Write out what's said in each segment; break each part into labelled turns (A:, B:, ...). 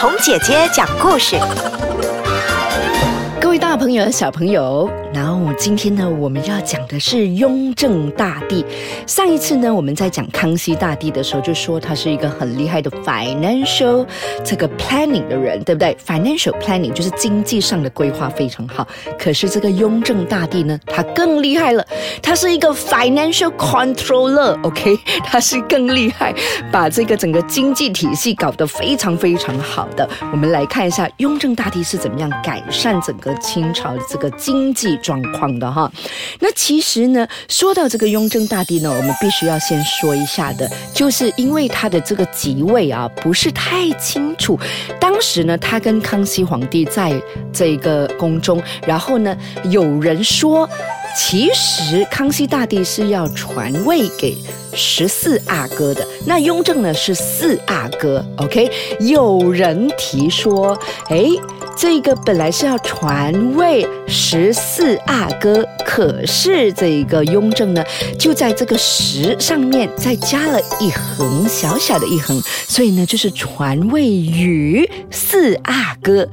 A: 童姐姐讲故事。
B: 各位大朋友、小朋友，然后今天呢，我们要讲的是雍正大帝。上一次呢，我们在讲康熙大帝的时候，就说他是一个很厉害的 financial 这个 planning 的人，对不对？financial planning 就是经济上的规划非常好。可是这个雍正大帝呢，他更厉害了，他是一个 financial controller，OK，他是更厉害，把这个整个经济体系搞得非常非常好的。我们来看一下雍正大帝是怎么样改善整个。清朝的这个经济状况的哈，那其实呢，说到这个雍正大帝呢，我们必须要先说一下的，就是因为他的这个即位啊，不是太清楚。当时呢，他跟康熙皇帝在这个宫中，然后呢，有人说，其实康熙大帝是要传位给十四阿哥的，那雍正呢是四阿哥，OK？有人提说，哎。这个本来是要传位十四阿哥，可是这个雍正呢，就在这个十上面再加了一横，小小的一横，所以呢，就是传位于四阿哥。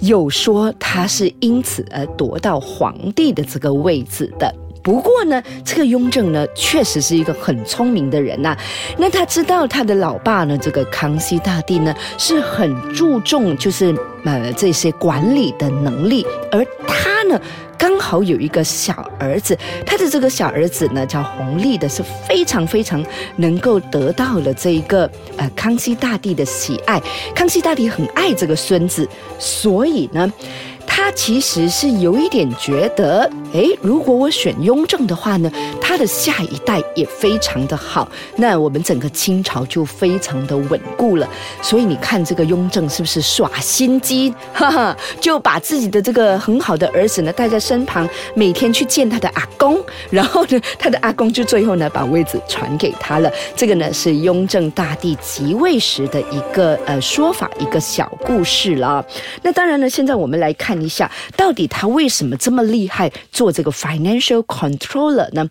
B: 有说他是因此而夺到皇帝的这个位置的。不过呢，这个雍正呢，确实是一个很聪明的人呐。那他知道他的老爸呢，这个康熙大帝呢，是很注重就是呃这些管理的能力，而他呢，刚好有一个小儿子，他的这个小儿子呢叫弘历的，是非常非常能够得到了这一个呃康熙大帝的喜爱。康熙大帝很爱这个孙子，所以呢。他其实是有一点觉得，哎，如果我选雍正的话呢，他的下一代也非常的好，那我们整个清朝就非常的稳固了。所以你看这个雍正是不是耍心机，哈哈，就把自己的这个很好的儿子呢带在身旁，每天去见他的阿公，然后呢，他的阿公就最后呢把位子传给他了。这个呢是雍正大帝即位时的一个呃说法，一个小故事了。那当然呢，现在我们来看。一下，到底他为什么这么厉害做这个 financial controller 呢？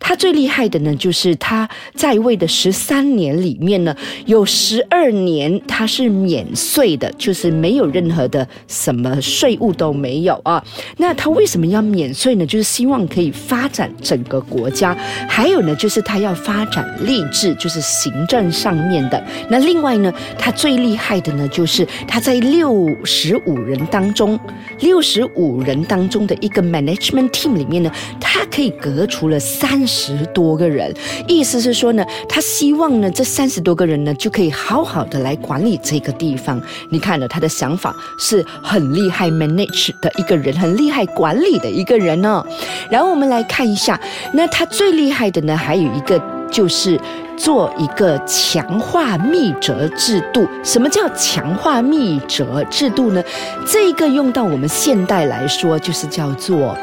B: 他最厉害的呢，就是他在位的十三年里面呢，有十二年他是免税的，就是没有任何的什么税务都没有啊。那他为什么要免税呢？就是希望可以发展整个国家。还有呢，就是他要发展吏治，就是行政上面的。那另外呢，他最厉害的呢，就是他在六十五人当中，六十五人当中的一个 management team 里面呢，他可以革除了三。十多个人，意思是说呢，他希望呢，这三十多个人呢，就可以好好的来管理这个地方。你看了他的想法是很厉害，manage 的一个人，很厉害管理的一个人哦。然后我们来看一下，那他最厉害的呢，还有一个就是做一个强化密折制度。什么叫强化密折制度呢？这个用到我们现代来说，就是叫做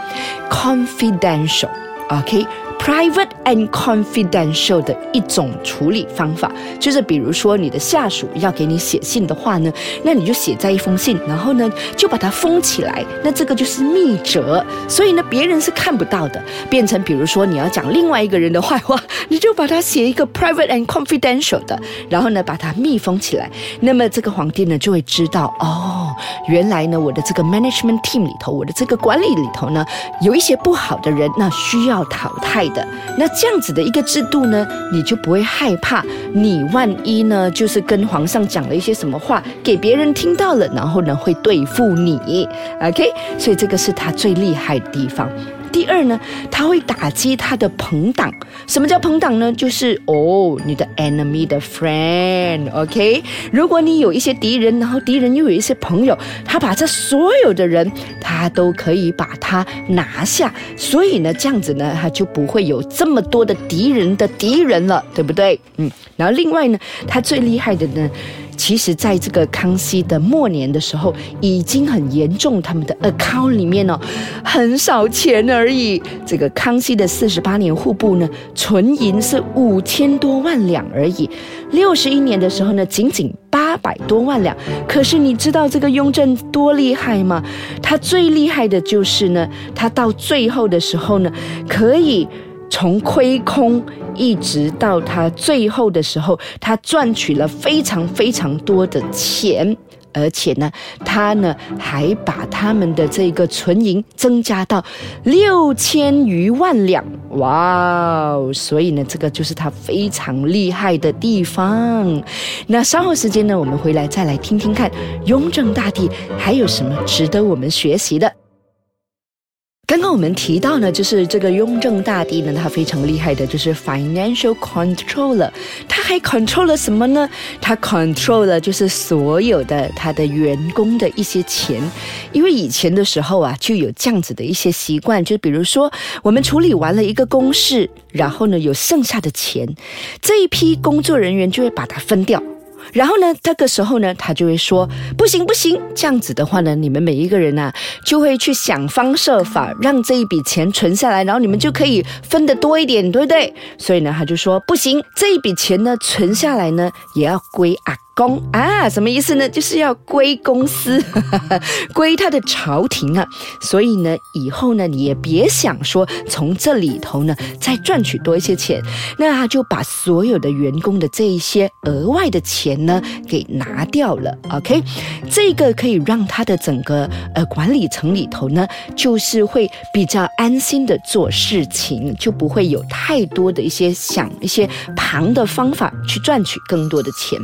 B: confidential，OK。Private and confidential 的一种处理方法，就是比如说你的下属要给你写信的话呢，那你就写在一封信，然后呢就把它封起来，那这个就是密折，所以呢别人是看不到的。变成比如说你要讲另外一个人的坏话，你就把它写一个 private and confidential 的，然后呢把它密封起来，那么这个皇帝呢就会知道哦，原来呢我的这个 management team 里头，我的这个管理里头呢有一些不好的人，那需要淘汰。那这样子的一个制度呢，你就不会害怕，你万一呢，就是跟皇上讲了一些什么话，给别人听到了，然后呢会对付你，OK？所以这个是他最厉害的地方。第二呢，他会打击他的朋党。什么叫朋党呢？就是哦，你的 enemy 的 friend，OK？如果你有一些敌人，然后敌人又有一些朋友，他把这所有的人，他都可以把他拿下。所以呢，这样子呢，他就不会有这么多的敌人的敌人了，对不对？嗯。然后另外呢，他最厉害的呢。其实，在这个康熙的末年的时候，已经很严重，他们的 account 里面呢，很少钱而已。这个康熙的四十八年户部呢，存银是五千多万两而已。六十一年的时候呢，仅仅八百多万两。可是你知道这个雍正多厉害吗？他最厉害的就是呢，他到最后的时候呢，可以。从亏空一直到他最后的时候，他赚取了非常非常多的钱。而且呢，他呢还把他们的这个存银增加到六千余万两，哇哦！所以呢，这个就是他非常厉害的地方。那稍后时间呢，我们回来再来听听看雍正大帝还有什么值得我们学习的。刚刚我们提到呢，就是这个雍正大帝呢，他非常厉害的，就是 financial controller。他还 control 了什么呢？他 control 了就是所有的他的员工的一些钱。因为以前的时候啊，就有这样子的一些习惯，就比如说我们处理完了一个公事，然后呢有剩下的钱，这一批工作人员就会把它分掉。然后呢，这个时候呢，他就会说不行不行，这样子的话呢，你们每一个人呢，就会去想方设法让这一笔钱存下来，然后你们就可以分得多一点，对不对？所以呢，他就说不行，这一笔钱呢，存下来呢，也要归阿。公啊，什么意思呢？就是要归公司，归他的朝廷啊。所以呢，以后呢，你也别想说从这里头呢再赚取多一些钱。那他就把所有的员工的这一些额外的钱呢给拿掉了。OK，这个可以让他的整个呃管理层里头呢，就是会比较安心的做事情，就不会有太多的一些想一些旁的方法去赚取更多的钱。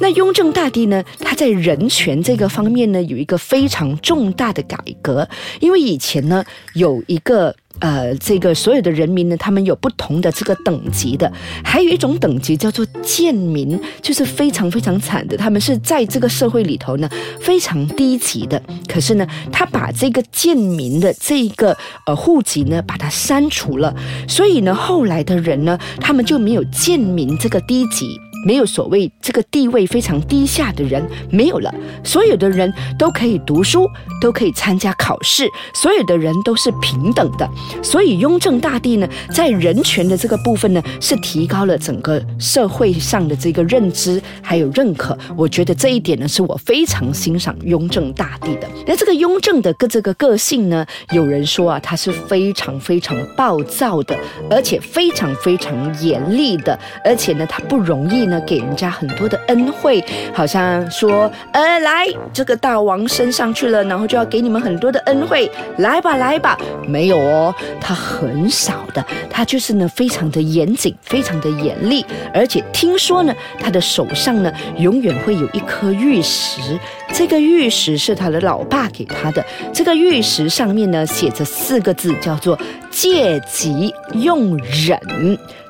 B: 那雍正大帝呢？他在人权这个方面呢，有一个非常重大的改革。因为以前呢，有一个呃，这个所有的人民呢，他们有不同的这个等级的，还有一种等级叫做贱民，就是非常非常惨的，他们是在这个社会里头呢非常低级的。可是呢，他把这个贱民的这个呃户籍呢，把它删除了，所以呢，后来的人呢，他们就没有贱民这个低级。没有所谓这个地位非常低下的人没有了，所有的人都可以读书，都可以参加考试，所有的人都是平等的。所以雍正大帝呢，在人权的这个部分呢，是提高了整个社会上的这个认知还有认可。我觉得这一点呢，是我非常欣赏雍正大帝的。那这个雍正的个这个个性呢，有人说啊，他是非常非常暴躁的，而且非常非常严厉的，而且呢，他不容易呢。给人家很多的恩惠，好像说，呃，来这个大王升上去了，然后就要给你们很多的恩惠，来吧，来吧，没有哦，他很少的，他就是呢，非常的严谨，非常的严厉，而且听说呢，他的手上呢，永远会有一颗玉石，这个玉石是他的老爸给他的，这个玉石上面呢，写着四个字，叫做借急用忍，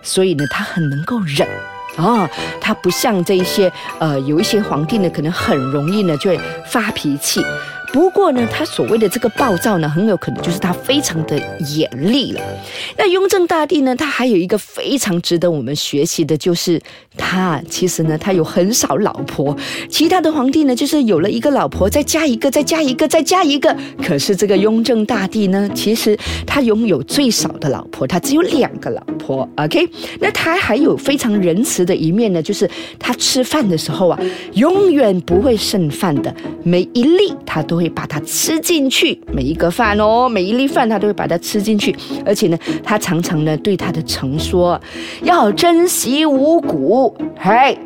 B: 所以呢，他很能够忍。哦，他不像这一些，呃，有一些皇帝呢，可能很容易呢就会发脾气。不过呢，他所谓的这个暴躁呢，很有可能就是他非常的严厉了。那雍正大帝呢，他还有一个非常值得我们学习的，就是他其实呢，他有很少老婆。其他的皇帝呢，就是有了一个老婆，再加一个，再加一个，再加一个。可是这个雍正大帝呢，其实他拥有最少的老婆，他只有两个老婆。OK，那他还有非常仁慈的一面呢，就是他吃饭的时候啊，永远不会剩饭的，每一粒他都。会把它吃进去，每一个饭哦，每一粒饭它都会把它吃进去，而且呢，他常常呢对他的臣说，要珍惜五谷，嘿，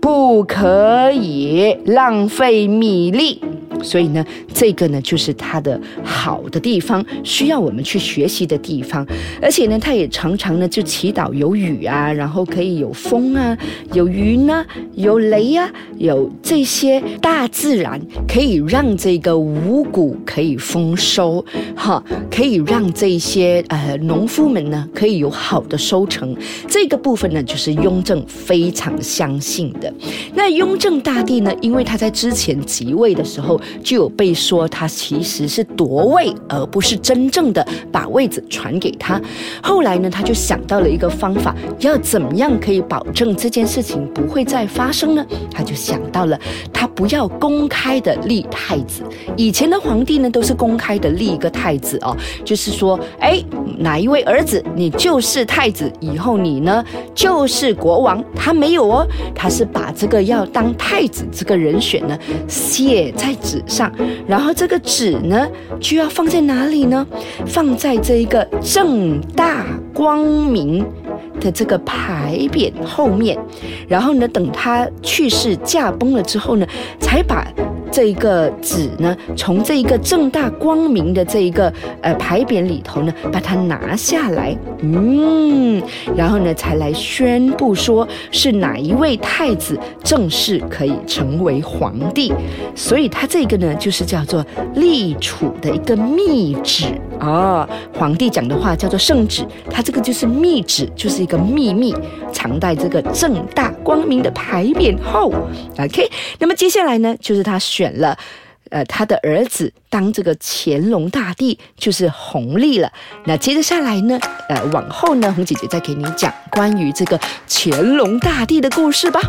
B: 不可以浪费米粒。所以呢，这个呢就是它的好的地方，需要我们去学习的地方。而且呢，它也常常呢就祈祷有雨啊，然后可以有风啊，有云啊，有雷啊，有这些大自然可以让这个五谷可以丰收，哈，可以让这些呃农夫们呢可以有好的收成。这个部分呢，就是雍正非常相信的。那雍正大帝呢，因为他在之前即位的时候。就有被说他其实是夺位，而不是真正的把位子传给他。后来呢，他就想到了一个方法，要怎么样可以保证这件事情不会再发生呢？他就想到了，他不要公开的立太子。以前的皇帝呢，都是公开的立一个太子哦，就是说，哎，哪一位儿子你就是太子，以后你呢就是国王。他没有哦，他是把这个要当太子这个人选呢写在纸。纸上，然后这个纸呢，就要放在哪里呢？放在这一个正大光明的这个牌匾后面，然后呢，等他去世驾崩了之后呢，才把。这一个纸呢，从这一个正大光明的这一个呃牌匾里头呢，把它拿下来，嗯，然后呢，才来宣布说是哪一位太子正式可以成为皇帝。所以他这个呢，就是叫做立储的一个密旨啊。皇帝讲的话叫做圣旨，他这个就是密旨，就是一个秘密，藏在这个正大光明的牌匾后。OK，那么接下来呢，就是他选了，呃，他的儿子当这个乾隆大帝，就是弘历了。那接着下来呢，呃，往后呢，红姐姐再给你讲关于这个乾隆大帝的故事吧。